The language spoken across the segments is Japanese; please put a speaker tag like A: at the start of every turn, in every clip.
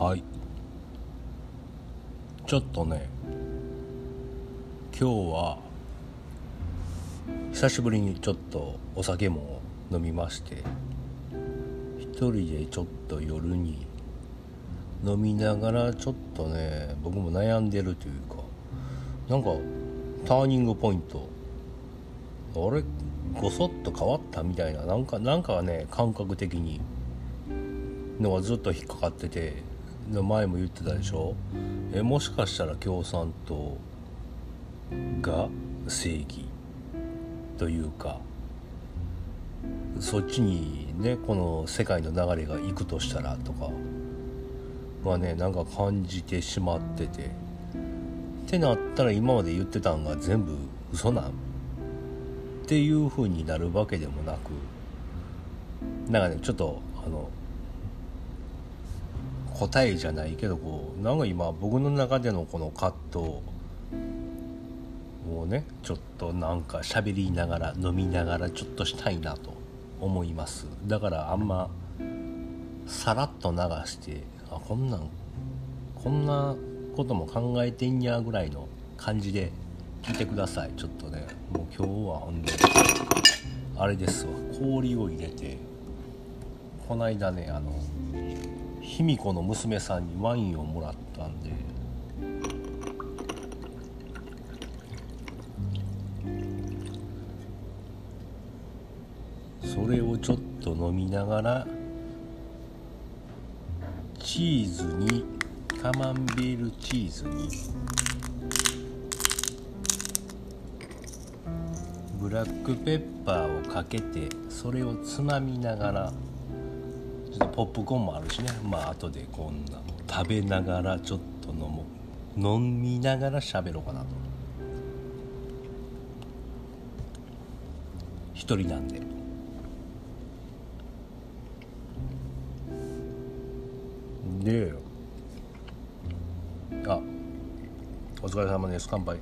A: はい。ちょっとね今日は久しぶりにちょっとお酒も飲みまして一人でちょっと夜に飲みながらちょっとね僕も悩んでるというかなんかターニングポイント。あれ？ごそっと変わったみたいななんかなんかね感覚的にのがずっと引っかかってて。前も言ってたでしょ？えもしかしたら共産党が正義というかそっちにねこの世界の流れが行くとしたらとかまあねなんか感じてしまっててってなったら今まで言ってたんが全部嘘なん？っていう風になるわけでもなくなんかねちょっとあの答えじゃないけどこうなんか今僕の中でのこの葛藤。をねちょっとなんか喋りながら飲みながらちょっとしたいなと思います。だからあんまさらっと流してあこんなんこんなことも考えてんやぐらいの感じで聞いてください。ちょっとねもう今日はほんであれですわ。氷を入れてこないだねあの卑弥呼の娘さんにワインをもらったんで。それをちょっと飲みながらチーズにカマンベールチーズにブラックペッパーをかけてそれをつまみながらポップコーンもあるしね。まあ後でこんな食べながらちょっと飲もう。飲みながら喋ろうかなと。一人なんで。であお疲れ様です。乾杯。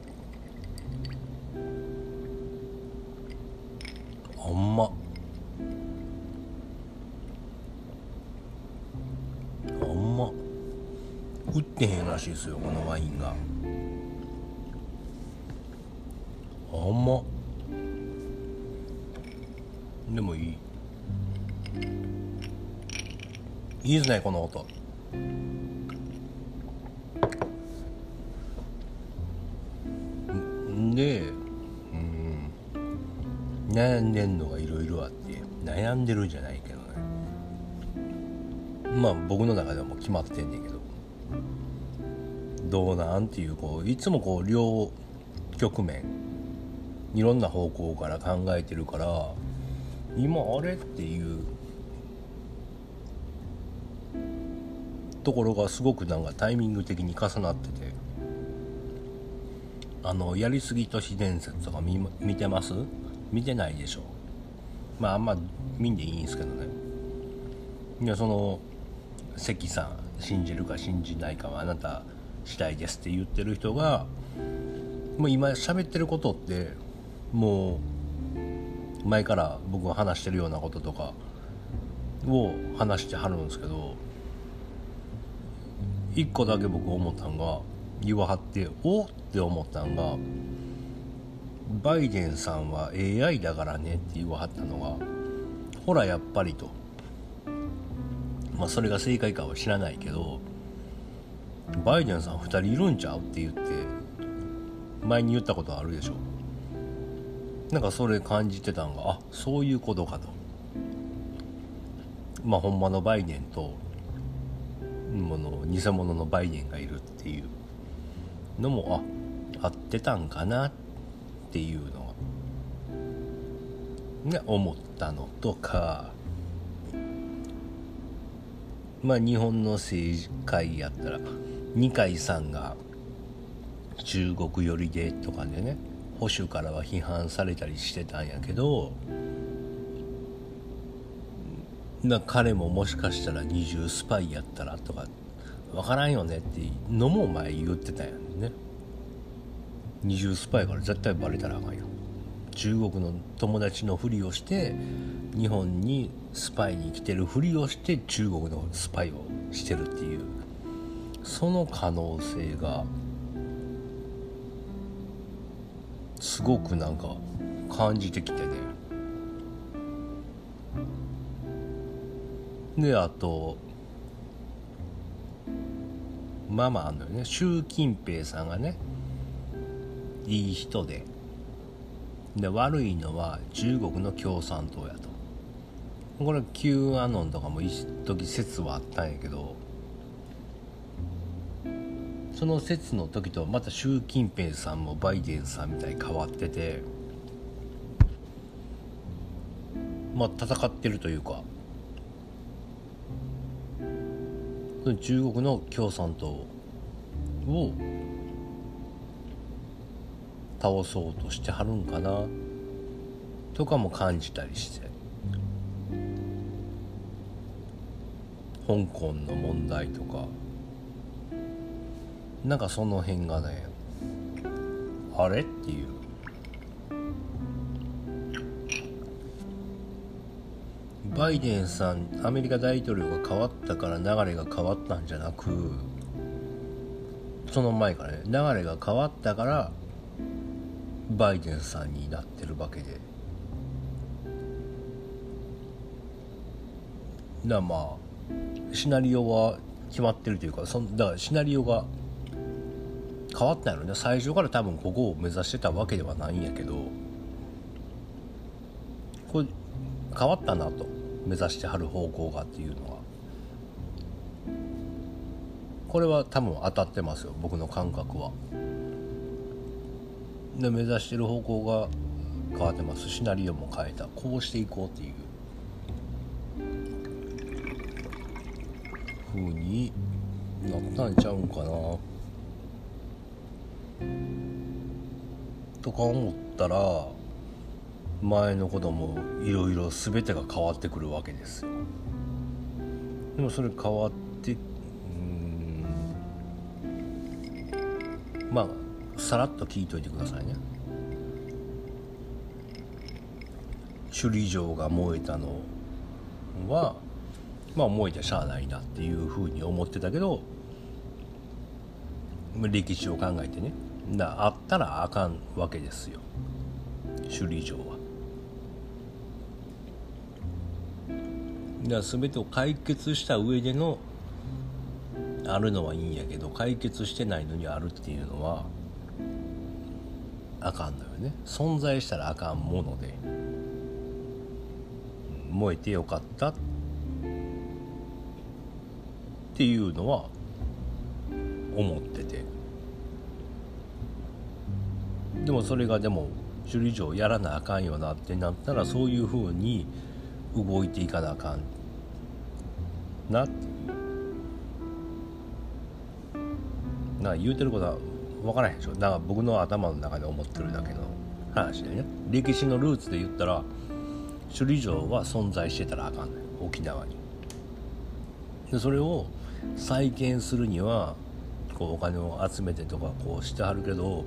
A: らしいですよこのワインが。ほんまでもいい。いいですねこの音。でうん。悩んでんのがいろいろあって悩んでるんじゃないけどね。まあ僕の中ではもう決まってんねんけど。どうなんっていうこういつもこう両局面いろんな方向から考えてるから今あれっていうところがすごくなんかタイミング的に重なっててあのやりすぎ都市伝説とか見見てます？見てないでしょ。まああんま見んでいいんですけどね。いやその関さん信じるか信じないかはあなた次第ですって言ってる人がもう今喋ってることってもう前から僕が話してるようなこととかを話してはるんですけど一個だけ僕思ったんが言わはっておって思ったんがバイデンさんは AI だからねって言わはったのがほらやっぱりと。まあそれが正解かは知らないけどバイデンさん2人いるんちゃうって言って前に言ったことあるでしょ。なんかそれ感じてたんがあそういうことかと。まあほんまのバイデンともの偽物のバイデンがいるっていう。のもあ合ってたんかなっていうのが、ね、思ったのとか。まあ日本の政治界やったら二階さんが中国寄りでとかでね保守からは批判されたりしてたんやけどな彼ももしかしたら二重スパイやったらとか分からんよねってのも前言ってたんやね。二重スパイから絶対バレたらあかんよ。中国の友達のふりをして日本にスパイに来てるふりをして中国のスパイをしてるっていう。その可能性がすごくなんか感じてきてね。であとまあまああのね。習近平さんがねいい人で。で悪いのは中国の共産党やと。これ Q アノンとかも一時説はあったんやけどその説の時とまた習近平さんもバイデンさんみたいに変わっててまあ戦ってるというか。中国の共産党を倒そうとしてはるんかなとかも感じたりして。香港の問題とか。なんかその辺がねあれっていう。バイデンさんアメリカ大統領が変わったから流れが変わったんじゃなくその前からね流れが変わったからバイデンさんになってるわけで。だまあシナリオは決まってるというかそだからシナリオが変わったんやろね。最初から多分ここを目指してたわけではないんやけど。これ変わったなと。目指してはる方向がっていうのは。これは多分当たってますよ。僕の感覚は。で目指してる方向が変わってます。シナリオも変えた。こうしていこうっていう。風になったんちゃうんかな。とか思ったら前のこともいろいろ全てが変わってくるわけですよ。でもそれ変わってうんまあさらっと聞いといてくださいね。首里城が燃えたのはまあ燃えてしゃあないなっていうふうに思ってたけど歴史を考えてね。だあったらあかんわけですよ。首里城は。だから全てを解決した上でのあるのはいいんやけど解決してないのにあるっていうのはあかんのよね。存在したらあかんもので。燃えてよかった。っていうのは思ってて。でもそれがでも首里城やらなあかんよなってなったらそういうふうに動いていかなあかんなって。いうな言うてることは分からへんでしょ。だから僕の頭の中で思ってるだけの話でね。歴史のルーツで言ったら首里城は存在してたらあかんねん沖縄に。でそれを再建するにはこうお金を集めてとかこうしてはるけど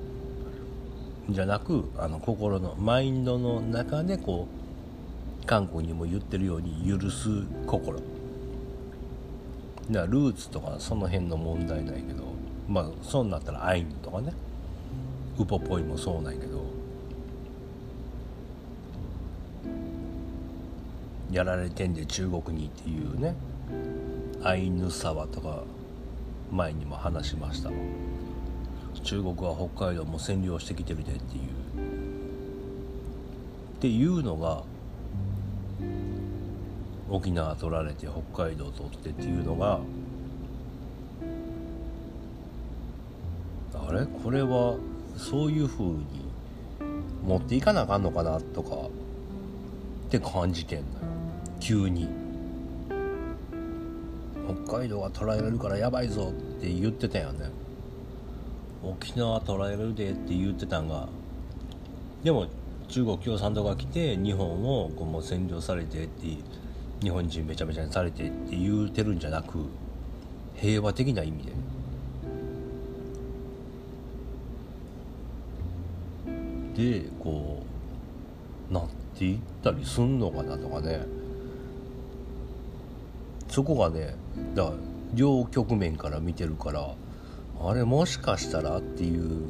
A: じゃなくあの心のマインドの中でこう韓国にも言ってるように許す心。だルーツとかその辺の問題ないけどまあそうなったらアイヌとかね。ウポポイもそうなんやけど。やられてんで中国にっていうね。アイヌ沢とか前にも話しました中国は北海道も占領してきてるでっていう。っていうのが沖縄取られて北海道取ってっていうのがあれ？これはそういうふうに持っていかなあかんのかなとかって感じてんのよ。急に。北海道が捉えられるからやばいぞって言ってたよね。沖縄捉えるでって言ってたんがでも中国共産党が来て日本をこうもう占領されてって日本人めちゃめちゃにされてって言うてるんじゃなく平和的な意味で。でこうなっていったりすんのかなとかね。そこがねだから両局面から見てるからあれもしかしたらっていう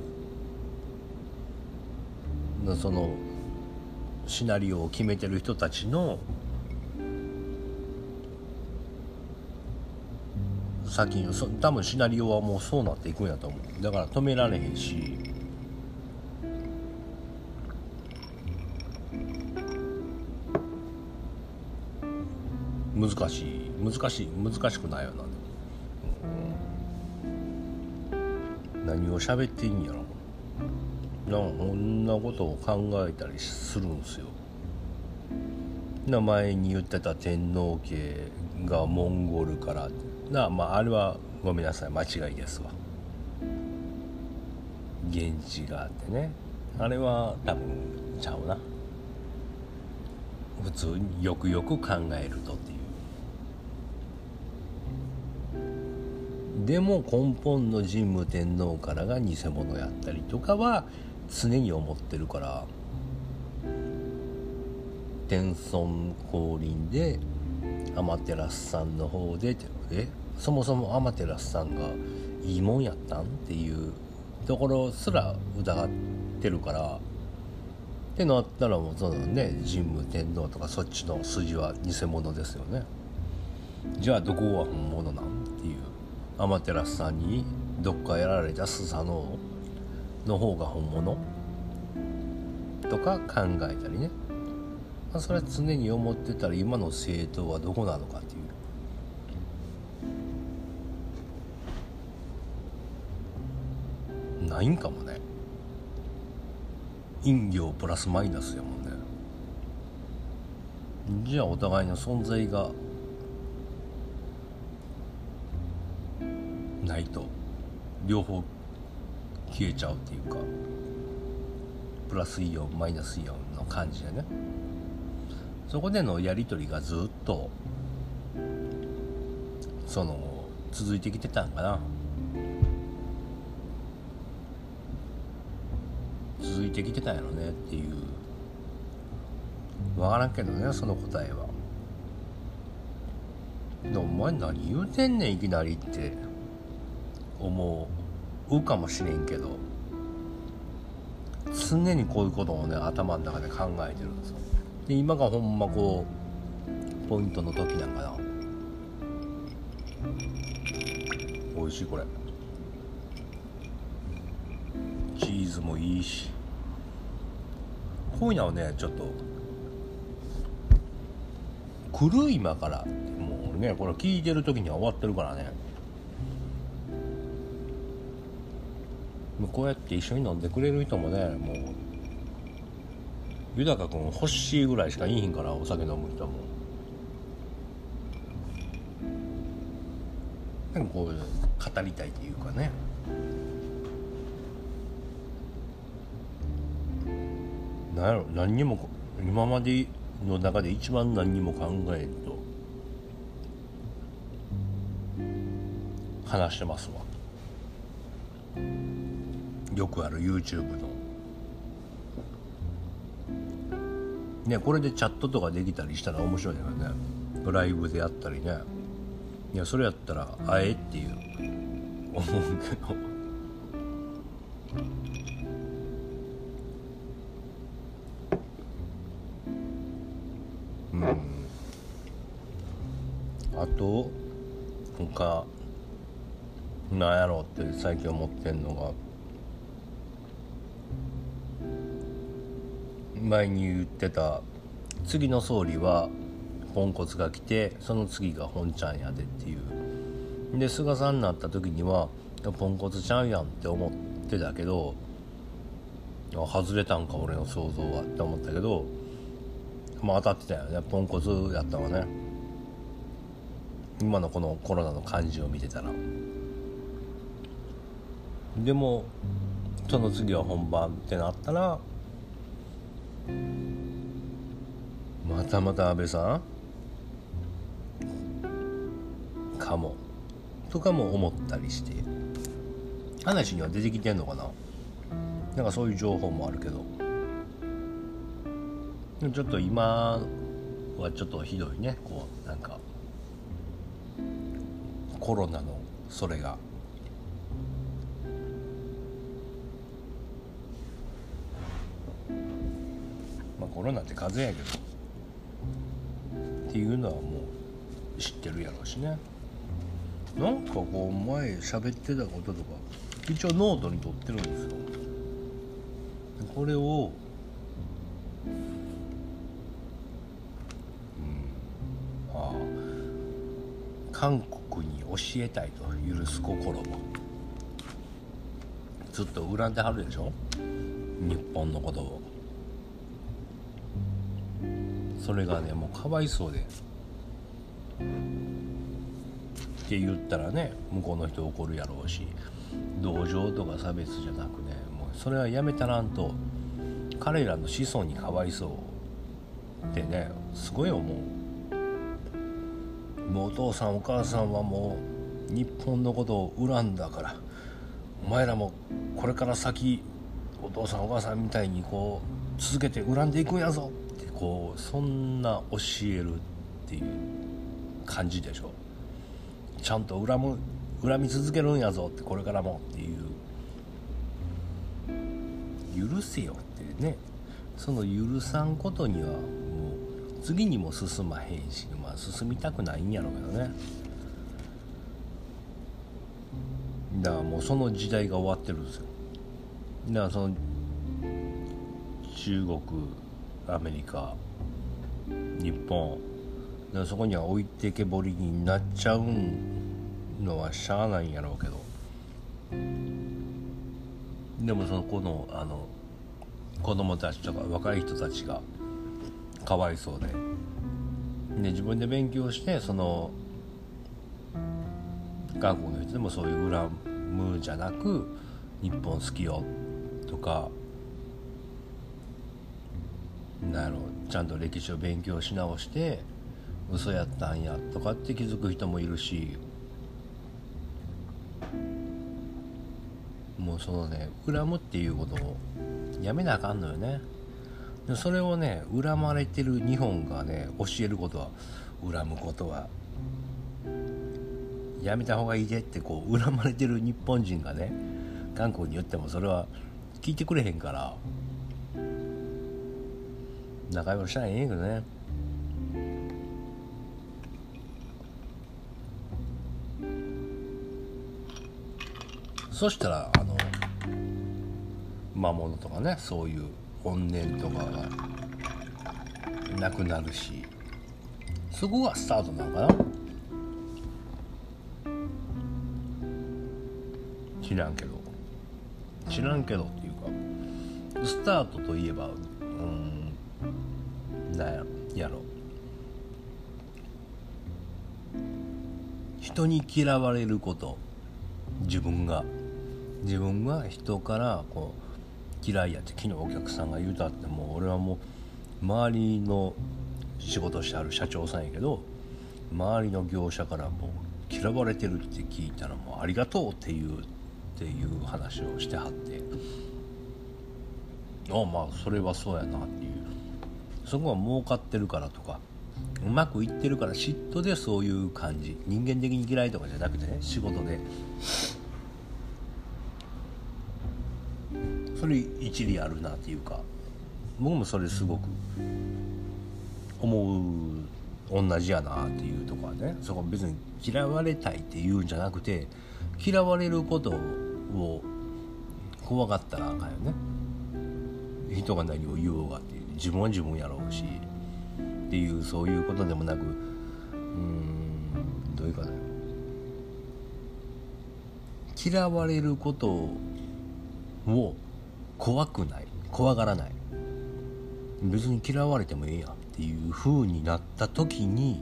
A: そのシナリオを決めてる人たちの先にそ多分シナリオはもうそうなっていくんやと思う。だから止められへんし。難しい。難しい。難しくないよな、何を喋っていいんやろ。なんこんなことを考えたりするんですよ。名前に言ってた天皇家がモンゴルから。なまああれはごめんなさい間違いですわ。現地があってね。あれは多分ちゃうな。普通によくよく考えるとっていう。でも根本の神武天皇からが偽物やったりとかは常に思ってるから天孫降臨で天照さんの方でえそもそも天照さんがいいもんやったんっていうところすら疑ってるからってなったらもうそのね神武天皇とかそっちの筋は偽物ですよね。じゃあどこは本物なん？天照さんにどっかやられたスサノオの方が本物？とか考えたりね、まあ、それは常に思ってたら今の政党はどこなのかっていう。ないんかもね。陰陽プラスマイナスやもんね。じゃあお互いの存在がないと両方消えちゃうっていうかプラスイオンマイナスイオンの感じでね。そこでのやり取りがずっとその続いてきてたんかな。続いてきてたんやろねっていう。分からんけどねその答えは。でお前何言うてんねんいきなりって。思うかもしれんけど常にこういうことをね頭の中で考えてるんですよ。で今がほんまこうポイントの時なんかな。美味しいこれ。チーズもいいし。こういうのはねちょっと来る今からもうねこれ聞いてる時には終わってるからね。こうやって一緒に飲んでくれる人もねもう豊君欲しいぐらいしかいいひんからお酒飲む人も。でもこう語りたいというかね。何やろ何にも今までの中で一番何にも考えんと話してますわ。よくある YouTube の。ねこれでチャットとかできたりしたら面白いよね。ライブでやったりね。いやそれやったらあえっていう。思うけど。うん。あと他なんやろうって最近思前に言ってた次の総理はポンコツが来てその次が本ちゃんやでっていう。で菅さんになった時にはポンコツちゃんやんって思ってたけど外れたんか俺の想像はって思ったけどまあ当たってたよね。ポンコツやったわね。今のこのコロナの感じを見てたら。でもその次は本番ってなったらまたまた安倍さん？かも。とかも思ったりして。話には出てきてんのかな？なんかそういう情報もあるけど。ちょっと今はちょっとひどいね。こうなんか。コロナのそれが。コロナって風邪やけど。っていうのはもう知ってるやろうしね。なんかこう前喋ってたこととか一応ノートに取ってるんですよ。これをうんああ韓国に教えたいと許す心も。ずっと恨んではるでしょ？日本のことを。それがねもうかわいそうで。って言ったらね向こうの人怒るやろうし同情とか差別じゃなくねもうそれはやめたらんと彼らの子孫にかわいそうってねすごい思う。もうお父さんお母さんはもう日本のことを恨んだからお前らもこれから先お父さんお母さんみたいにこう続けて恨んでいくんやぞ。こうそんな教えるっていう感じでしょ。ちゃんと恨む恨み続けるんやぞってこれからもっていう。許せよってね。その許さんことにはもう次にも進まへんし、まあ、進みたくないんやろうけどね。だからもうその時代が終わってるんですよ。だからその中国アメリカ日本。でそこには置いてけぼりになっちゃうのはしゃあないんやろうけど。でもその子のあの子供たちとか若い人たちがかわいそうで。で自分で勉強してその韓国の人でもそういう恨むじゃなく日本好きよとかなんやろちゃんと歴史を勉強し直して嘘やったんやとかって気づく人もいるしもうそのね恨むっていうことをやめなあかんのよね。でそれをね恨まれてる日本がね教えることは恨むことはやめた方がいいでってこう恨まれてる日本人がね韓国に言ってもそれは聞いてくれへんから仲良くしたらええんやけどね。そしたらあの魔物とかねそういう怨念とかがなくなるしそこがスタートなのかな。知らんけど。知らんけどっていうかスタートといえばうんなんやろ。人に嫌われること。自分が。自分が人からこう嫌いやって昨日お客さんが言うたってもう俺はもう周りの仕事してはる社長さんやけど周りの業者からもう嫌われてるって聞いたらもうありがとうっていうっていう話をしてはって。ああまあそれはそうやなっていう。そこは儲かってるからとかうまくいってるから嫉妬でそういう感じ。人間的に嫌いとかじゃなくてね仕事で。それ一理あるなっていうか僕もそれすごく思う同じやなっていうとこはねそこ別に嫌われたいっていうんじゃなくて嫌われることを怖がったらあかんよね。人が何を言おうが。って自分は自分やろうしっていうそういうことでもなくうんどういうかな。嫌われることを怖くない。怖がらない。別に嫌われてもええやんっていう風になった時に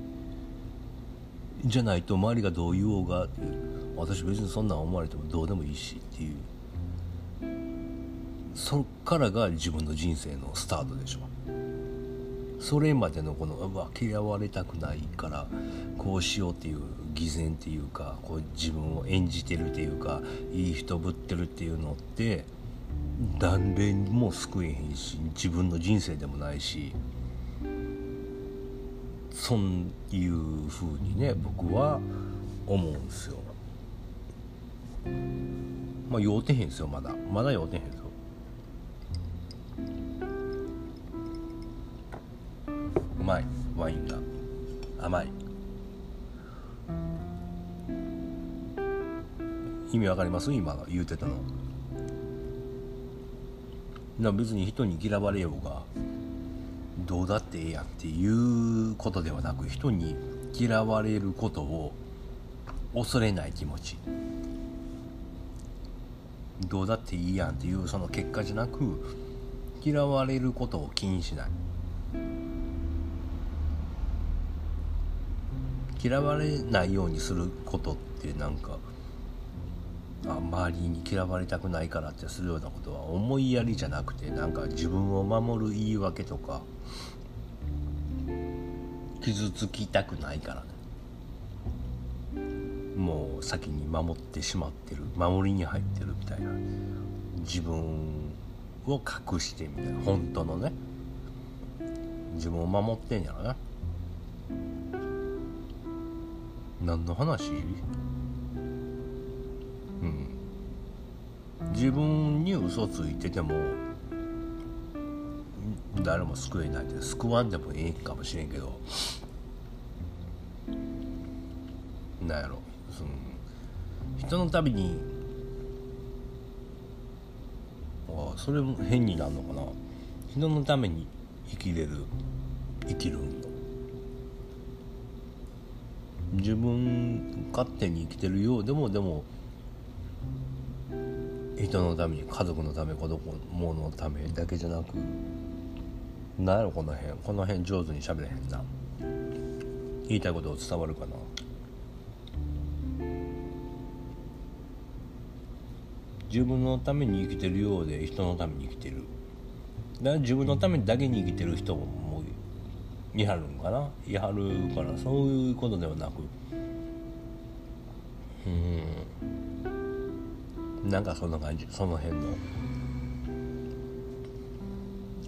A: じゃないと周りがどう言おうがって私別にそんなん思われてもどうでもいいしっていう。そっからが自分の人生のスタートでしょ。それまでのこのうわ嫌われたくないからこうしようっていう偽善っていうかこう自分を演じてるっていうかいい人ぶってるっていうのって誰にも救えへんし自分の人生でもないしそういうふうにね僕は思うんですよ。まあ酔うてへんすよまだ。まだ酔うてへんうまい。ワインが。甘い。意味わかります？今言うてたの。な別に人に嫌われようがどうだってええやんっていうことではなく人に嫌われることを恐れない気持ち。どうだっていいやんっていうその結果じゃなく嫌われることを気にしない。嫌われないようにすることってなんかあ周りに嫌われたくないからってするようなことは思いやりじゃなくてなんか自分を守る言い訳とか傷つきたくないからね。もう先に守ってしまってる守りに入ってるみたいな。自分を隠してみたいな。本当のね。自分を守ってんやろな。何の話？うん。自分に嘘ついてても誰も救えないで救わんでもええかもしれんけどなんやろ。その人のためにあそれも変になるのかな。人のために生きれる生きるんよ。自分勝手に生きてるようでもでも人のために家族のため子供のためだけじゃなくなんやろこの辺この辺上手に喋れへんな。言いたいこと伝わるかな？自分のために生きてるようで人のために生きてる。だから自分のためだけに生きてる人もいはるんかな？いはるからそういうことではなく。うん。なんかそんな感じ。その辺の。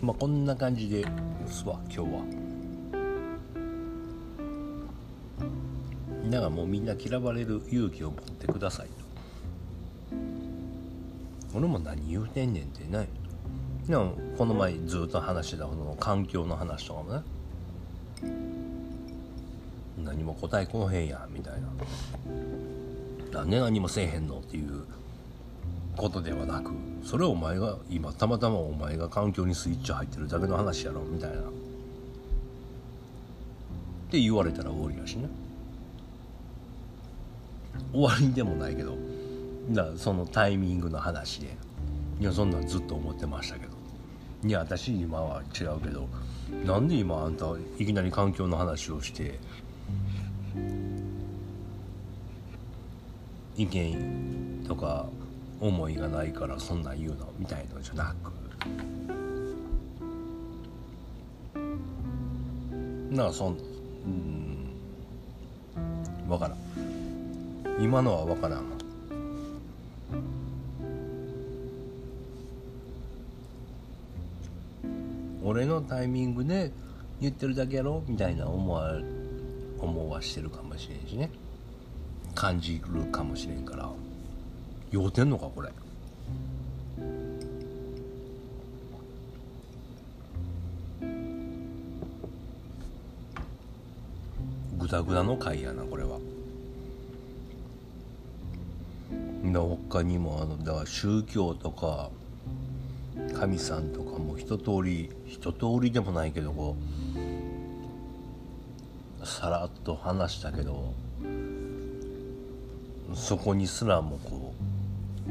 A: まあこんな感じですわ今日は。だからもうみんな嫌われる勇気を持ってくださいと。俺も何言うてんねんってない。でもこの前ずっと話してたこの環境の話とかもねも答えこのへんやみたいな。なんで何もせえへんのっていうことではなくそれをお前が今たまたまお前が環境にスイッチ入ってるだけの話やろみたいな。って言われたら終わりやしね。終わりでもないけどだそのタイミングの話で。いやそんなんずっと思ってましたけど。いや私今は違うけどなんで今あんたいきなり環境の話をして意見とか思いがないからそんなん言うのみたいのじゃなく。なあそんうん。分からん。今のは分からん。俺のタイミングで言ってるだけやろみたいな思わ思わしてるかもしれんしね。感じるかもしれんから。酔うてんのかこれ。グダグダの回やなこれは。だ他にもあのだから宗教とか神さんとかも一通り一通りでもないけどこうさらっと話したけどそこにすらもこ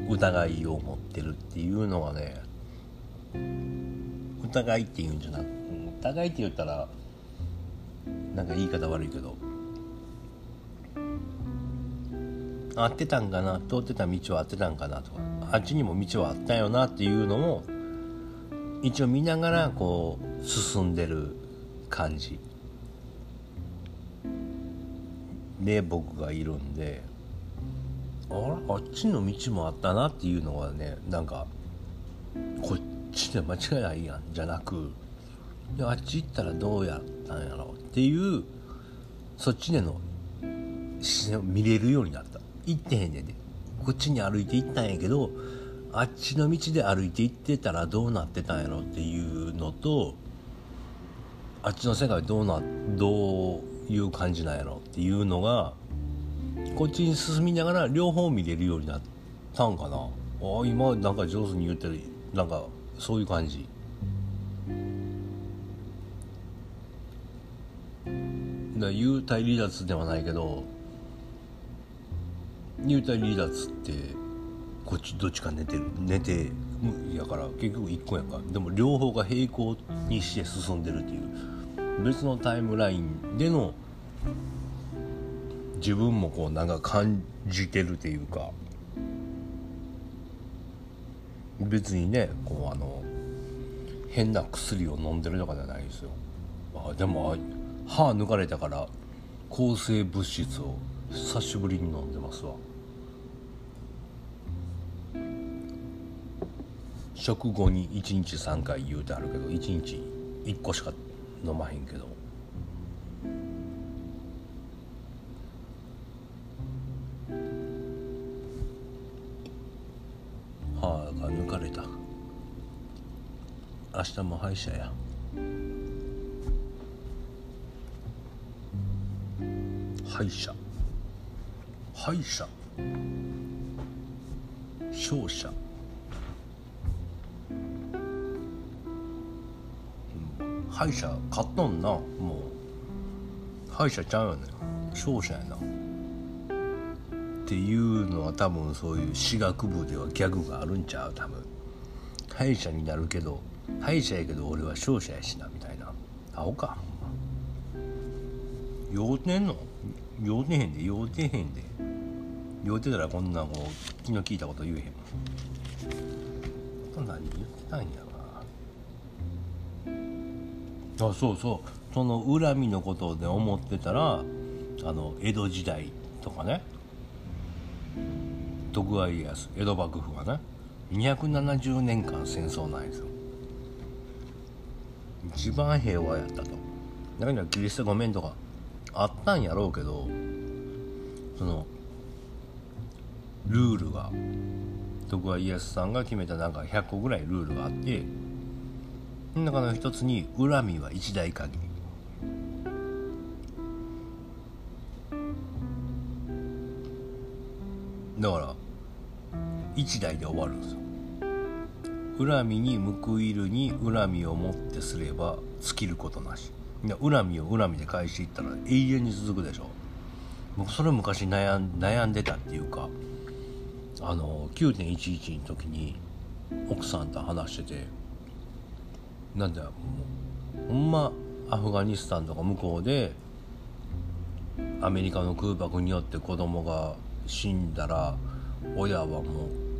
A: う疑いを持ってるっていうのはね疑いっていうんじゃなく疑いって言ったらなんか言い方悪いけど合ってたんかな通ってた道は合ってたんかなとかあっちにも道はあったよなっていうのも一応見ながらこう進んでる感じで僕がいるんであっちの道もあったなっていうのはねなんかこっちで間違いないやんじゃなくあっち行ったらどうやったんやろうっていうそっちでの自然を見れるようになった。行ってへんねんで。こっちに歩いて行ったんやけどあっちの道で歩いて行ってたらどうなってたんやろっていうのとあっちの世界どうなどういう感じなんやろっていうのがこっちに進みながら両方見れるようになったんかな。あ今なんか上手に言ってるなんかそういう感じ。だ幽体離脱ではないけど幽体離脱ってこっちどっちか寝てる？寝てやから結局1個やんか。でも両方が平行にして進んでるっていう。別のタイムラインでの自分もこうなんか感じてるっていうか別にねこうあの変な薬を飲んでるとかじゃないですよ。あでも歯抜かれたから抗生物質を久しぶりに飲んでますわ。食後に1日3回言うてあるけど1日1個しか飲まへんけど。が抜かれた。明日も歯医者や。歯医者。歯医者。勝者歯医者買っとんなもう。歯医者ちゃうよね。勝者やな。っていうのは多分そういう私学部ではギャグがあるんちゃう多分。歯医者になるけど歯医者やけど俺は勝者やしなみたいな。アホか。酔うてんの？酔うてへんで酔うてへんで。酔うてたらこんなもう気の利いたこと言えへん。もん何言ってたんやろあそうそう。その恨みのことで思ってたらあの江戸時代とかね。徳川家康江戸幕府がね270年間戦争なんですよ一番平和やったと。だからキリストごめんとかあったんやろうけどそのルールが徳川家康さんが決めたなんか100個ぐらいルールがあってその中の一つに恨みは一代限。り1台で終わるんですよ。恨みに報いるに恨みをもってすれば尽きることなし。恨みを恨みで返していったら永遠に続くでしょ。僕それ昔悩ん悩んでたっていうかあの9.11の時に奥さんと話しててなんだもうほんまアフガニスタンとか向こうでアメリカの空爆によって子供が死んだら親はもう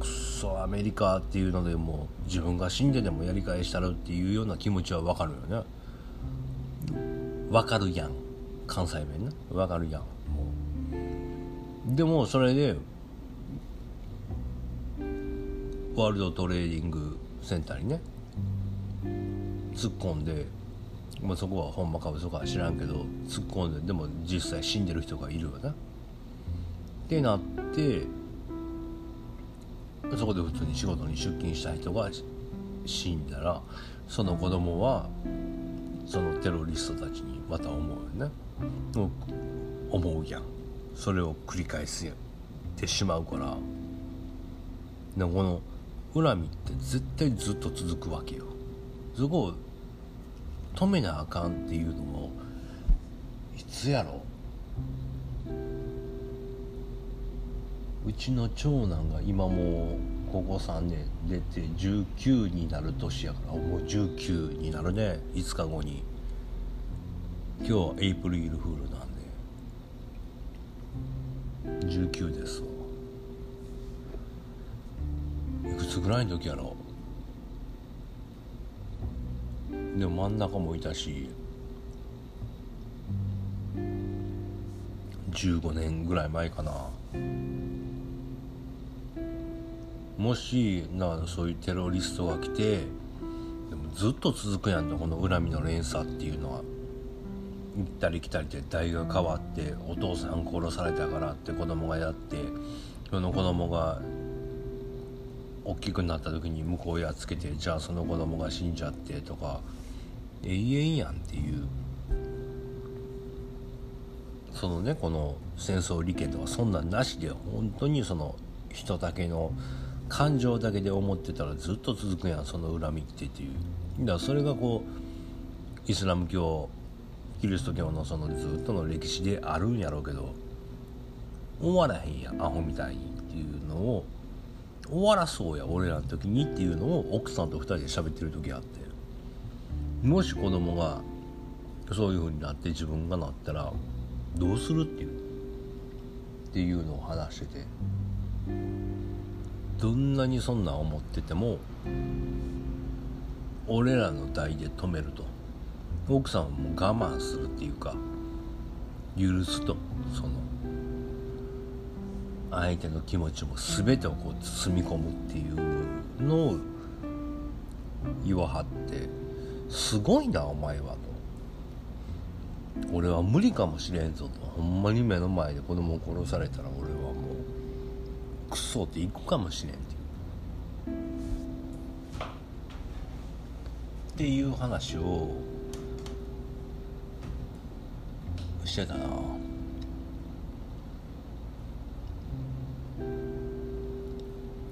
A: クソアメリカっていうのでもう自分が死んででもやり返したるっていうような気持ちは分かるよね。分かるやん。関西弁な。分かるやん。もう。でもそれでワールドトレーディングセンターにね突っ込んで、まあ、そこはほんまか嘘か知らんけど突っ込んででも実際死んでる人がいるよな。ってなってそこで普通に仕事に出勤した人が死んだらその子供はそのテロリストたちにまた思うよね。思うやん。それを繰り返すやってしまうから。でこの恨みって絶対ずっと続くわけよ。そこを止めなあかんっていうのもいつやろ。うちの長男が今もう高校3年出て19になる年やからもう19になるね。5日後に。今日はエイプリルフールなんで。19ですわ。いくつぐらいの時やろでも真ん中もいたし15年ぐらい前かな。もしなそういうテロリストが来てでもずっと続くやんねこの恨みの連鎖っていうのは。行ったり来たりで代が変わってお父さん殺されたからって子供がやってその子供が大きくなった時に向こうやっつけてじゃあその子供が死んじゃってとか永遠やんっていう。そのねこの戦争利権とかそんなんなしで本当にその人だけの感情だけで思ってたらずっと続くやんその恨みってっていう。だからそれがこうイスラム教キリスト教のそのずっとの歴史であるんやろうけど終わらへんやアホみたいにっていうのを終わらそうや俺らの時にっていうのを奥さんと2人で喋ってる時あって。もし子供がそういう風になって自分がなったらどうするっていうっていうのを話してて。どんなにそんなん思ってても俺らの代で止めると。奥さんはもう我慢するっていうか許すと。その相手の気持ちも全てをこう包み込むっていうのを言わはってすごいなお前はと。俺は無理かもしれんぞと。ほんまに目の前で子供を殺されたら俺はクソって行くかもしれんっていう。っていう話をしてたな。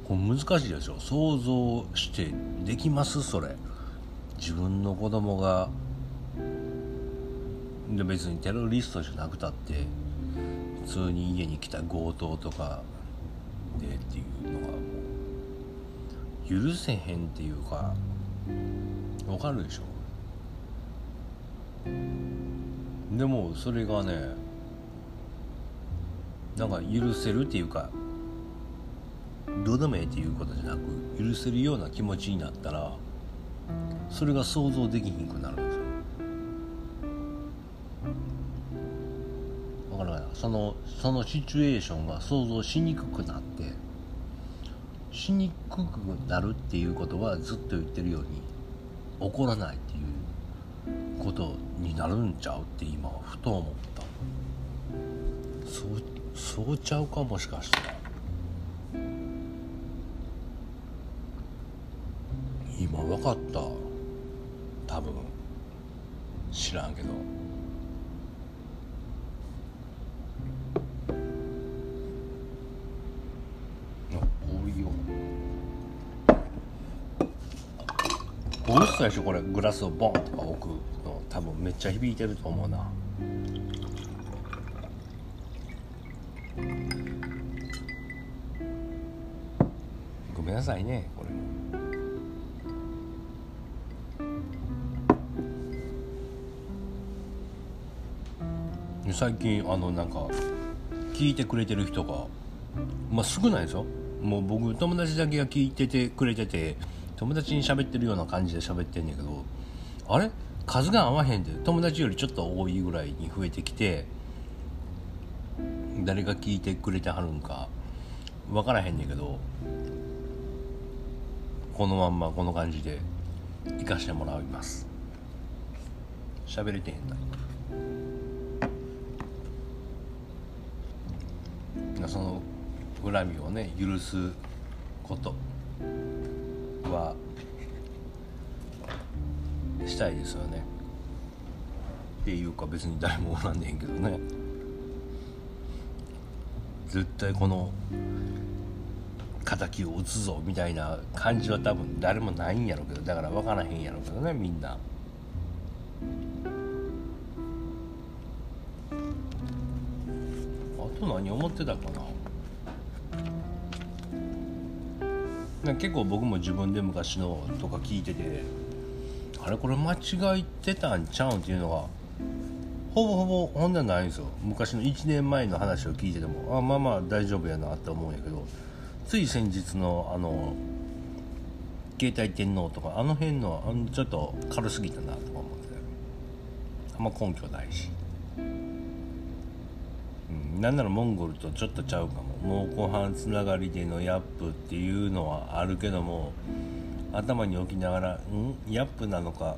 A: これ難しいでしょ。想像してできます？それ。自分の子供が。で別にテロリストじゃなくたって普通に家に来た強盗とかでっていうのがもう許せへんっていうかわかるでしょ？でもそれがねなんか許せるっていうかどうでもええっていうことじゃなく許せるような気持ちになったらそれが想像できひんくなる。そのそのシチュエーションが想像しにくくなってしにくくなるっていうことはずっと言ってるように起こらないっていうことになるんちゃうって今ふと思った。そうそうちゃうかもしかしたら今分かった。多分。知らんけど。うるさいでしょこれグラスをボンとか置くの多分めっちゃ響いてると思うな。ごめんなさいねこれ。最近あのなんか聞いてくれてる人がまあ少ないですよもう僕友達だけが聞いててくれてて友達に喋ってるような感じで喋ってんねんけどあれ？数が合わへんで。友達よりちょっと多いぐらいに増えてきて誰が聞いてくれてはるんか分からへんねんけどこのまんまこの感じで行かしてもらいます。喋れてへんな。その恨みをね許すこと。はしたいですよね。っていうか別に誰もおらんねんけどね。絶対この敵を撃つぞみたいな感じは多分誰もないんやろうけどだから分からへんやろうけどねみんな。あと何思ってたかな。結構僕も自分で昔のとか聞いててあれこれ間違ってたんちゃうんっていうのがほぼほぼほんでないんですよ。昔の1年前の話を聞いててもあまあまあ大丈夫やなって思うんやけどつい先日のあの携帯天皇とかあの辺のあのちょっと軽すぎたなとか思って。あんま根拠ないし、うん、なんならモンゴルとちょっとちゃうかも。もう後半つながりでのヤップっていうのはあるけども頭に置きながらん？ヤップなのか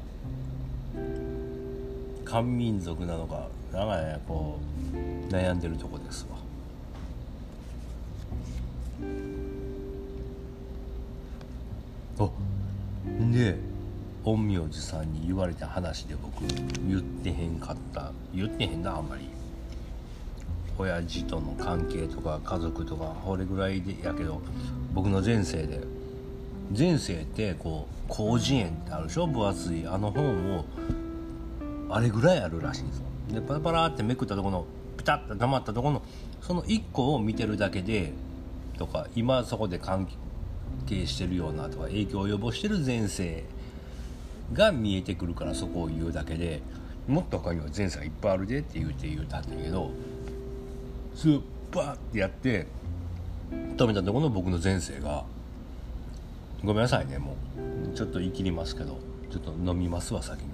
A: 漢民族なのかなんかねこう悩んでるとこですわ。あで陰陽師さんに言われた話で僕言ってへんかった。言ってへんなあんまり親父との関係とか家族とかこれぐらいでやけど僕の前世で。前世ってこう広辞苑ってあるでしょ？分厚いあの本をあれぐらいあるらしいんですよ。でパラパラってめくったとこのピタッと溜まったとこのその1個を見てるだけでとか今そこで関係してるようなとか影響を及ぼしてる前世が見えてくるからそこを言うだけでもっと他には前世がいっぱいあるでって言うて言うたんだけどスーパーってやって止めたところの僕の前世がごめんなさいねもう。ちょっと言い切りますけどちょっと飲みますわ先に。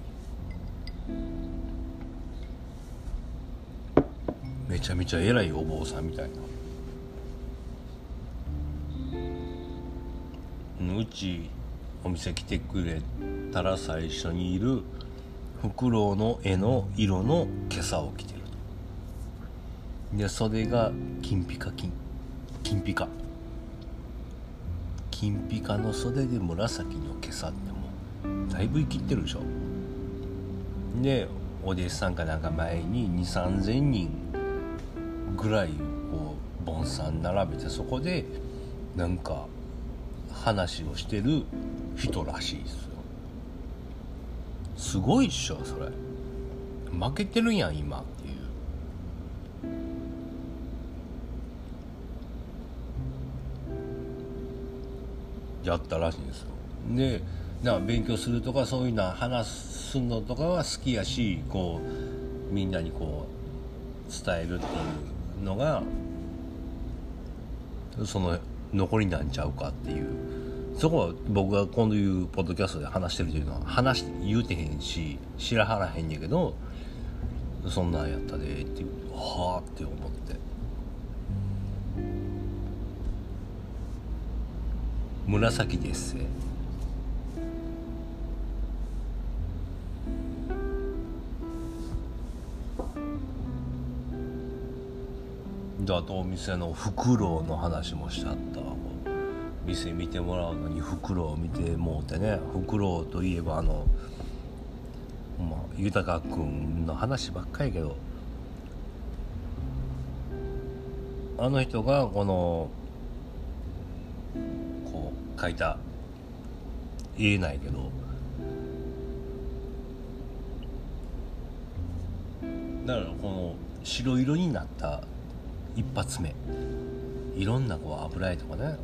A: めちゃめちゃ偉いお坊さんみたいな。うちお店来てくれたら最初にいるフクロウの絵の色の今朝を着てで袖が金ピカ金。金ピカ。金ピカの袖で紫の今朝ってもうだいぶ生きってるでしょ。でお弟子さんかなんか前に2 3 0 0 0人ぐらいこう盆栽並べてそこでなんか話をしてる人らしいですよ。すごいっしょそれ。負けてるやん今。っていうやったらしいんですよ。でな勉強するとかそういうのは話すのとかは好きやしこうみんなにこう伝えるっていうのがその残りなんちゃうかっていう。そこは僕が今度言うポッドキャストで話してるというのは話して言うてへんし知らはらへんやけどそんなんやったでっていうはあって思って。紫です。であとお店のフクロウの話もしちゃった。店見てもらうのにフクロウ見てもうてね。フクロウといえばあのまあ豊君の話ばっかりやけど。あの人がこの書いた。言えないけど。だからこの白色になった一発目。いろんなこう油絵とかね。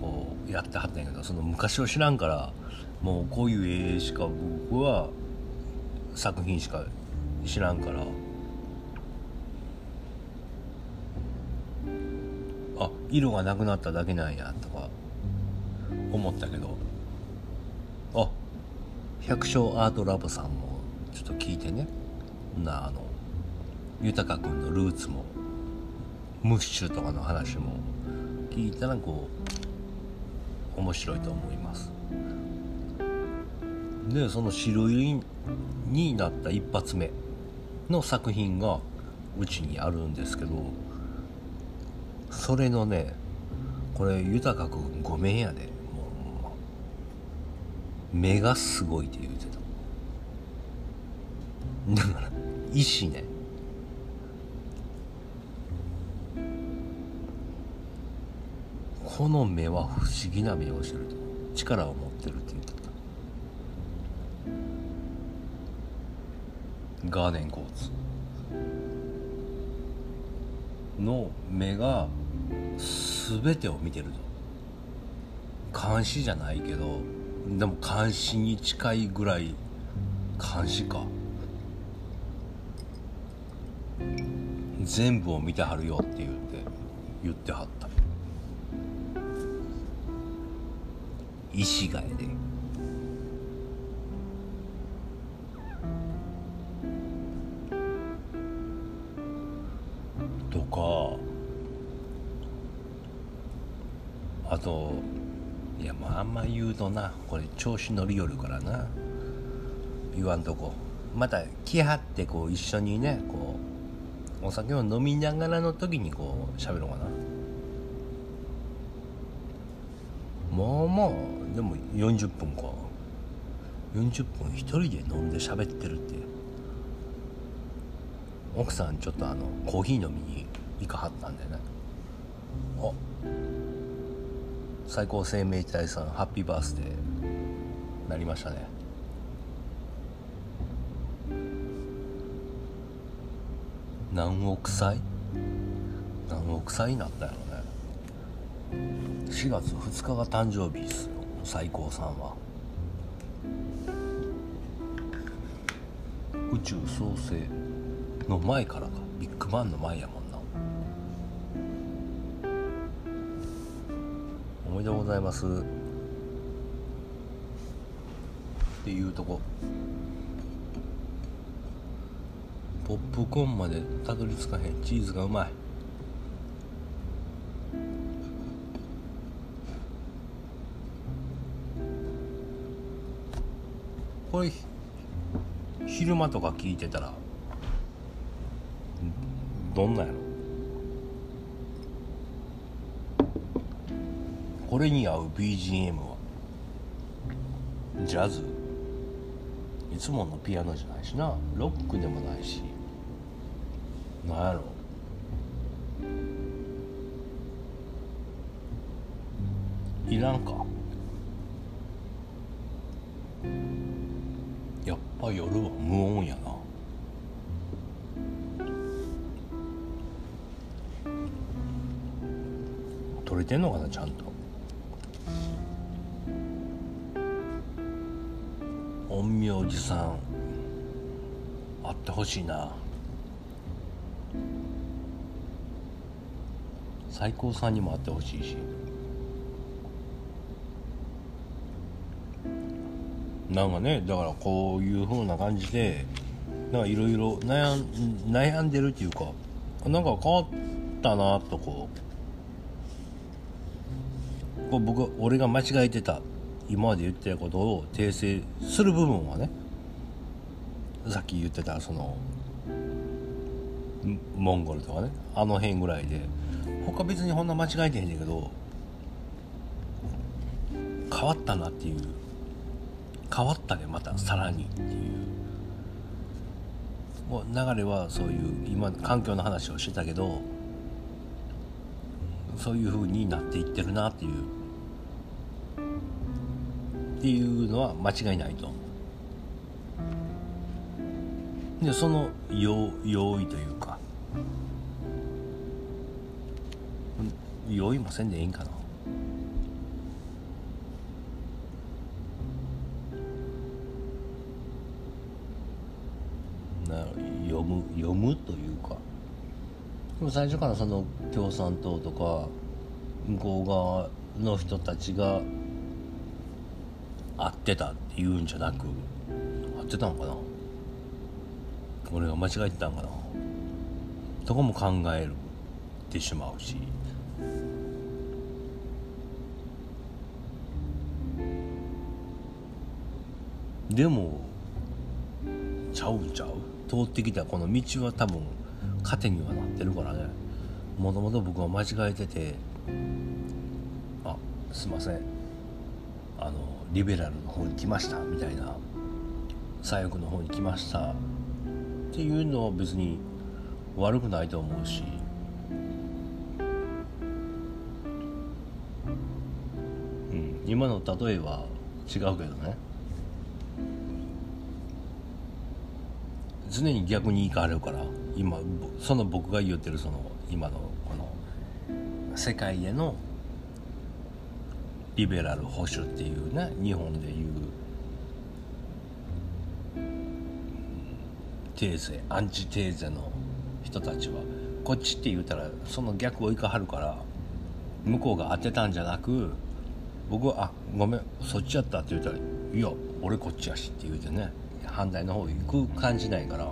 A: こうやってはったんやけどその昔を知らんからもうこういう絵しか僕は作品しか知らんから。色がなくなっただけなんやとか思ったけど。あ百姓アートラボさんもちょっと聞いてね。なあの豊君のルーツもムッシュとかの話も聞いたらこう面白いと思います。でその白入りになった一発目の作品がうちにあるんですけどそれのねこれ豊君ごめんやで。もう目がすごいって言うてた。だから石ね。この目は不思議な目をしてると。力を持ってるって言ってた。ガーデンコーツ。の目が全てを見てると監視じゃないけどでも監視に近いぐらい監視か。全部を見てはるよって言って言ってはった。石がえでね。となこれ調子乗りよるからな。言わんとこ。また来はってこう一緒にねこうお酒を飲みながらの時にこう喋ろうかな。まあまあでも40分か。40分一人で飲んで喋ってるって。奥さんちょっとあのコーヒー飲みに行かはったんでね。あ最高生命体さんハッピーバースデー。なりましたね。何億歳？何億歳になったやろね。4月2日が誕生日ですよ最高さんは。宇宙創生の前からか。ビッグバンの前やもんざいます。っていうとこ。ポップコーンまでたどり着かへん。チーズがうまい。これ昼間とか聞いてたらどんなんやろ？これに合う BGM は。ジャズ。いつものピアノじゃないしな。ロックでもないし。なんやろ。いらんか。やっぱ夜は無音やな。撮れてんのかなちゃんと。陰陽師さん会ってほしいな。最高さんにも会ってほしいし。なんかねだからこういう風な感じでいろいろ悩ん悩んでるっていうかなんか変わったなとこうこう僕俺が間違えてた。今まで言ってたことを訂正する部分はねさっき言ってたそのモンゴルとかねあの辺ぐらいで他別にこんな間違えてへんねんけど変わったなっていう変わったねまたさらにっていう。もう流れはそういう今環境の話をしてたけどそういう風になっていってるなっていう。っていうのは間違いないとでその用用意というか。用意もせんでええんかな。な読む読むというか。でも最初からその共産党とか向こう側の人たちが合ってたっていうんじゃなく合ってたのかな？俺が間違えてたんかな？とかも考えるてしまうし。でもちゃうちゃう？通ってきたこの道は多分糧にはなってるからね。もともと僕は間違えててあすいません。リベラルの方に来ましたみたいな。左翼の方に来ました。っていうのは別に悪くないと思うし。うん。今の例えは違うけどね。常に逆に行かれるから。今その僕が言ってるその今のこの世界へのリベラル保守っていうね日本でいうテーゼアンチテーゼの人たちはこっちって言うたらその逆をいかはるから向こうが当てたんじゃなく僕は「あごめんそっちやった」って言ったら「いや俺こっちやし」って言うてね反対の方行く感じないから。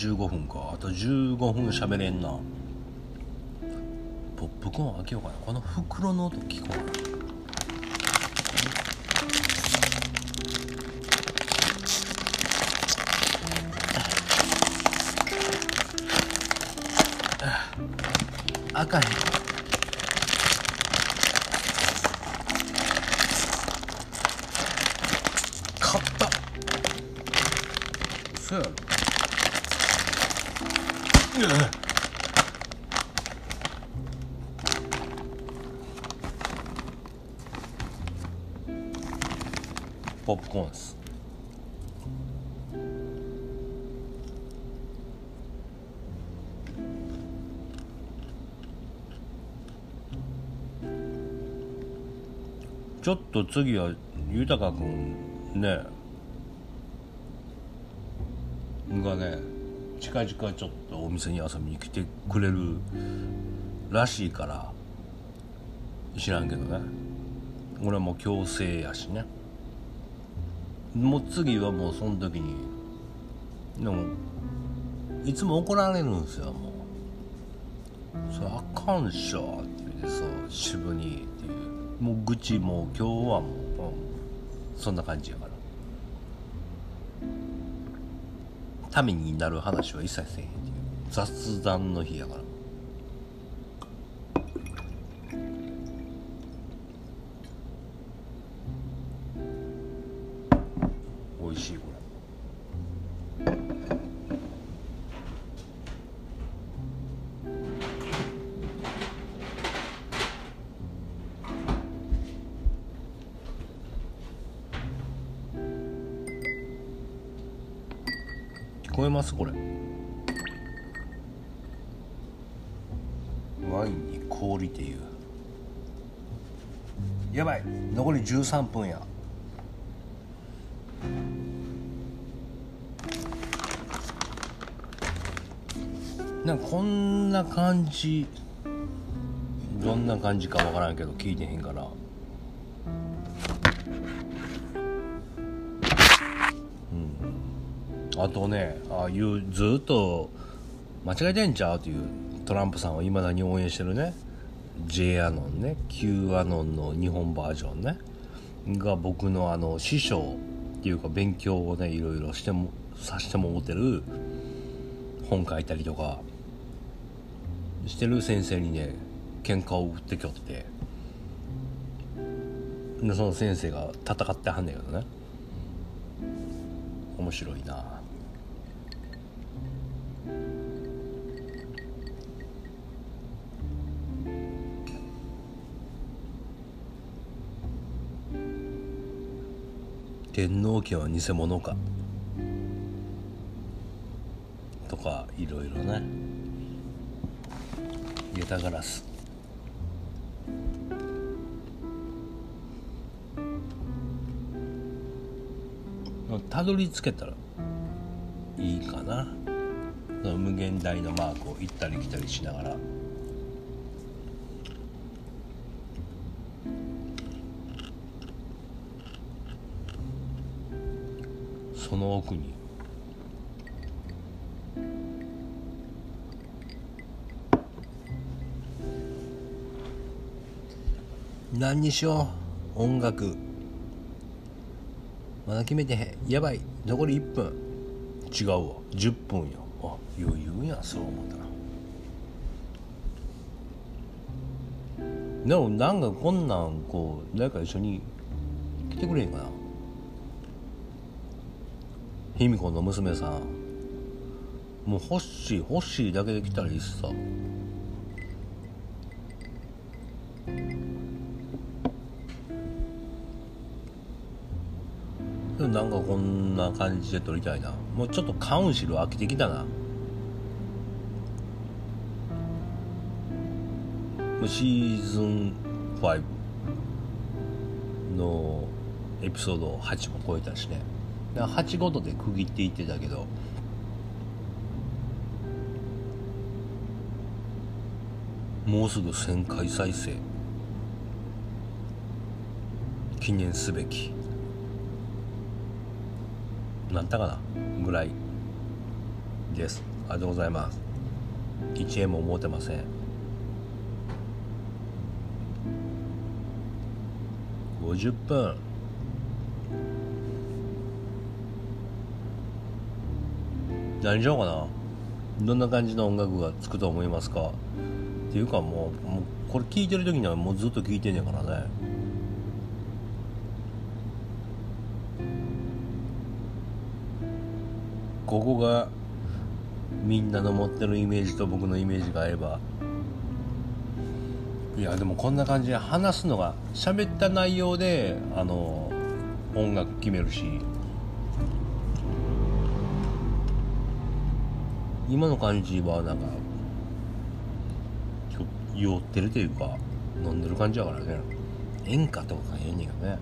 A: 15分か。あと15分喋れんな。ポップコーン開けようかな。この袋の音聞こうかな赤い買ポップコーンです。ちょっと次は豊くんねがね近々ちょっとお店に遊びに来てくれるらしいから知らんけどね。俺はもう強制やしね。もう次はもうその時にでもいつも怒られるんですよもう「それあかんっしょ」って言ってそう渋にっていう。もう愚痴もう今日はもう、そんな感じやから。ためになる話は一切せえへんっていう。雑談の日やから。ワインに氷っていう。やばい。残り13分や。なんかこんな感じ。どんな感じかわからんけど聞いてへんから。うん。あとねああいうずっと間違えてんちゃう？っていう。トランプさんをいまだに応援してるね。J アノンね。Q アノンの日本バージョンね。が僕のあの師匠っていうか勉強をねいろいろしてもさしても思ってる本書いたりとか。してる先生にね喧嘩を売ってきょって。でその先生が戦ってはんねんけどね。面白いな。天皇家は偽物か。とかいろいろね。ゲタガラス。たどり着けたらいいかな。無限大のマークを行ったり来たりしながら。その奥に。何にしよう。音楽。まだ決めてへん。やばい。残り1分。違うわ。10分よ。あ余裕や。そう思ったな。でもなんかこんなんこう誰か一緒に来てくれへんかな。卑弥呼の娘さん。もう欲しい欲しいだけで来たらいいっすさなんかこんな感じで撮りたいな。もうちょっとカウンシル飽きてきたな。シーズン5のエピソード8も超えたしね。8ごとで区切っていってたけど。もうすぐ1000回再生。記念すべき。なったかな？ぐらいです。ありがとうございます。1円も持てません。50分。何しようかな？どんな感じの音楽がつくと思いますか？っていうかもうもうこれ聞いてる時にはもうずっと聞いてんねんからね。ここがみんなの持ってるイメージと僕のイメージが合えば。いやでもこんな感じで話すのが喋った内容であの音楽決めるし。今の感じはなんか酔ってるというか飲んでる感じやからね。演歌ってことはええねんけどね。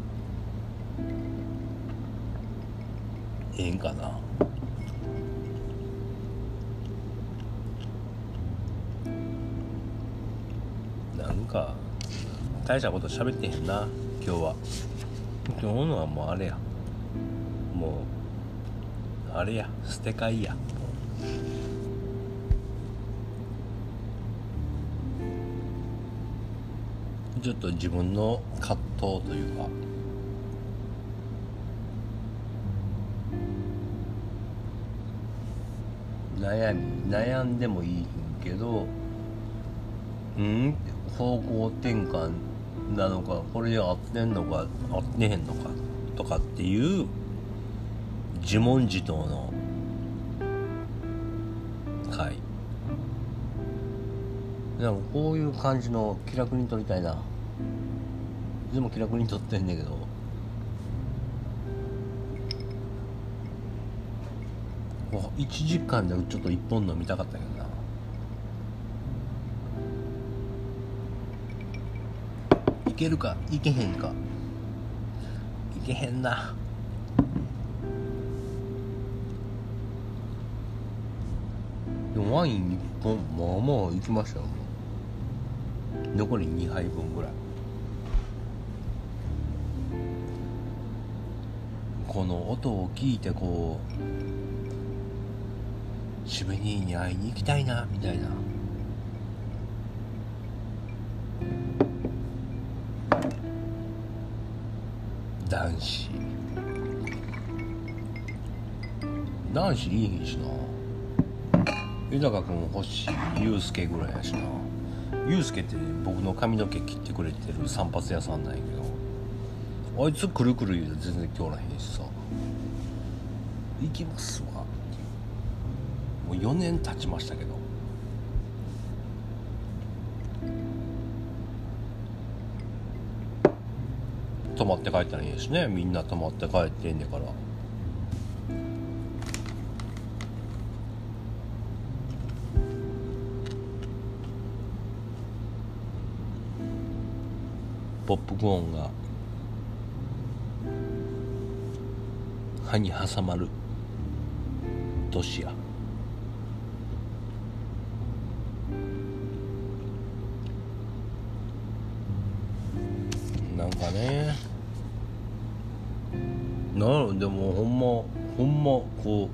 A: ええんかな。なんか大したこと喋ってへんな今日は。今日のはもうあれや。もうあれや。捨て替えや。ちょっと自分の葛藤というか。悩み悩んでもいいけどうん？方向転換なのかこれで合ってんのか合ってへんのかとかっていう自問自答のなんかこういう感じの気楽に撮りたいな。でも気楽に撮ってんねんけど。1時間でちょっと1本飲みたかったけどな。いけるか？いけへんか？いけへんな。でもワイン1本まあまあいきましたよ。残り2杯分ぐらい。この音を聞いてこう渋兄に会いに行きたいなみたいな。男子。男子いいひんしな。豊君星祐介ぐらいやしな。祐介って僕の髪の毛切ってくれてる散髪屋さんなんやけどあいつくるくる言うて全然今日らへんしさ。行きますわ。もう4年経ちましたけど。泊まって帰ったらいいしね。みんな泊まって帰ってんねから。ポップコーンが歯に挟まる年やなんかねなでもほんまほんまこ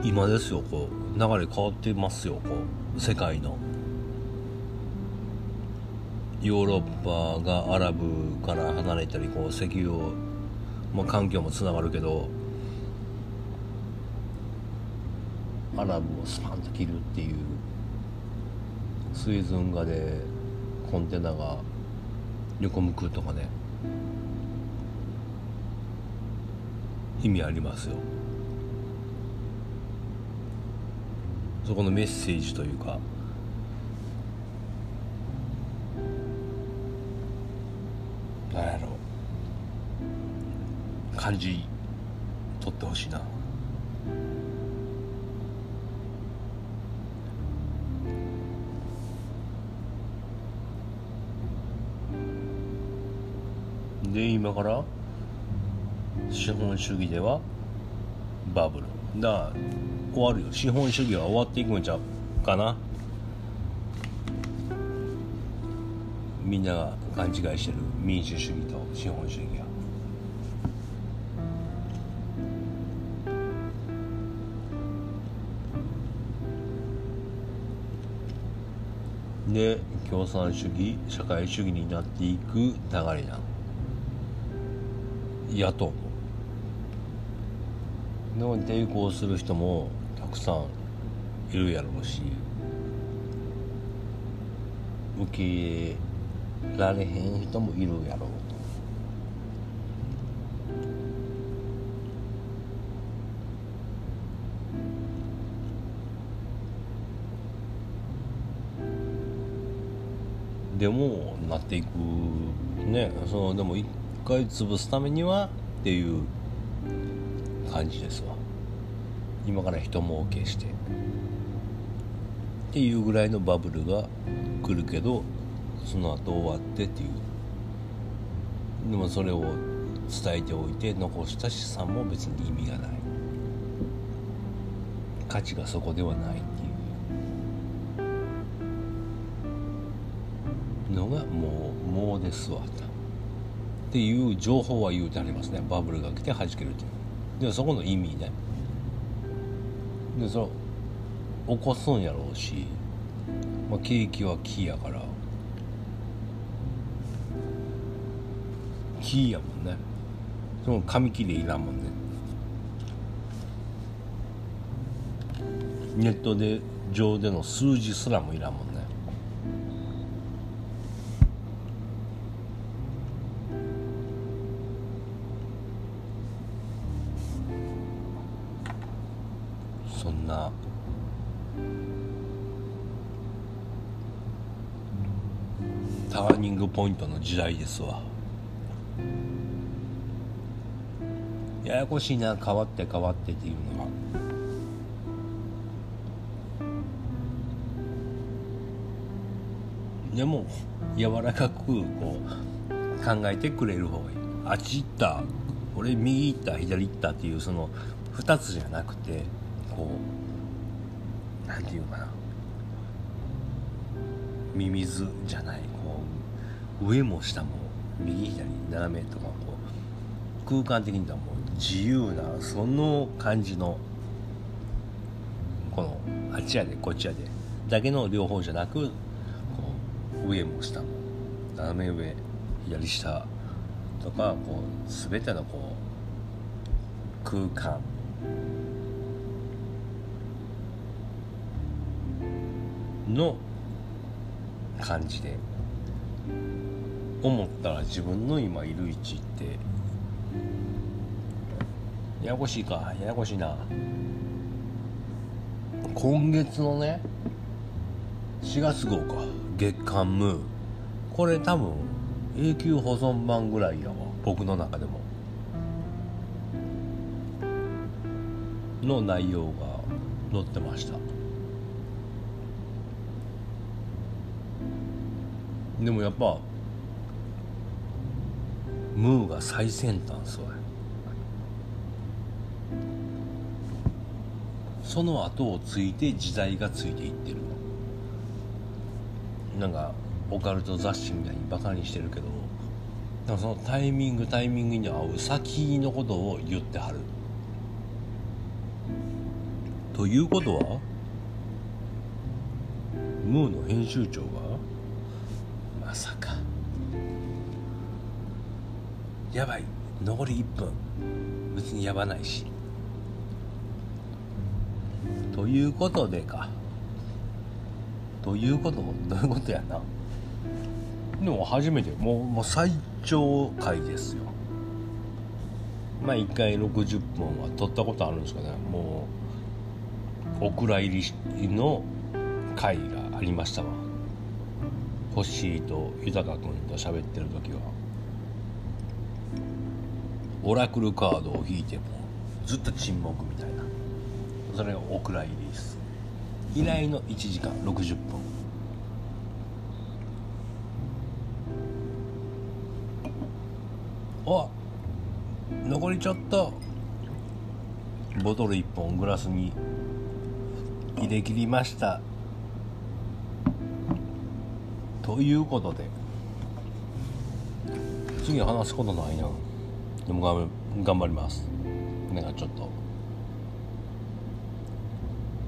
A: う今ですよこう流れ変わってますよこう世界の。ヨーロッパがアラブから離れたりこう石油を、まあ、環境もつながるけどアラブをスパンと切るっていうスエズ運河でコンテナが横向くとかね意味ありますよ。そこのメッセージというか感じ取ってほしいな。で今から資本主義ではバブル。だ終わるよ。資本主義は終わっていくんちゃうかな。みんなが勘違いしてる民主主義と資本主義は。で共産主義社会主義になっていく流れな野党もで抵抗する人もたくさんいるやろうし受け入れられへん人もいるやろう。でもなっていく。ねそのでも一回潰すためにはっていう感じですわ。今から人儲けして。っていうぐらいのバブルが来るけどその後終わってっていう。でもそれを伝えておいて残した資産も別に意味がない。価値がそこではない。ですわ。っていう情報は言うてありますね。バブルが来て弾けるっていう。でそこの意味ねでそれ起こすんやろうし、まあ、景気は木やから。木やもんね。その紙切れいらんもんね。ネットで上での数字すらもいらんもんね。ポイントの時代ですわ。ややこしいな変わって変わってっていうのは。でも柔らかくこう考えてくれる方がいい。あっち行った俺右行った左行ったっていうその2つじゃなくてこうなんていうかな。ミミズじゃない。上も下も右左斜めとかこう空間的にはもう自由なその感じのこのあっちやでこっちやでだけの両方じゃなくこう上も下も斜め上左下とかこう全てのこう空間の感じで思ったら自分の今いる位置ってややこしいかややこしいな。今月のね4月号か月刊ムー。これ多分永久保存版ぐらいやわ僕の中でも。の内容が載ってました。でもやっぱムーが最先端そうや。その後をついて時代がついていってるなんかオカルト雑誌みたいにバカにしてるけどそのタイミングタイミングに合う先のことを言ってはる。ということはムーの編集長がやばい。残り1分。別にやばないし。ということでか。ということどういうことやな。でも初めて。もうもう最長回ですよ。まあ1回60分は撮ったことあるんですかね。もうお蔵入りの回がありましたわ。ホッシーと豊君と喋ってる時は。オラクルカードを引いてもずっと沈黙みたいな。それがお蔵入りです。依頼の1時間60分。お残りちょっと。ボトル1本グラスに入れ切りました。ということで。次話すことないな。でも頑頑張ります。なんかちょっと。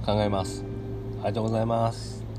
A: 考えます。ありがとうございます。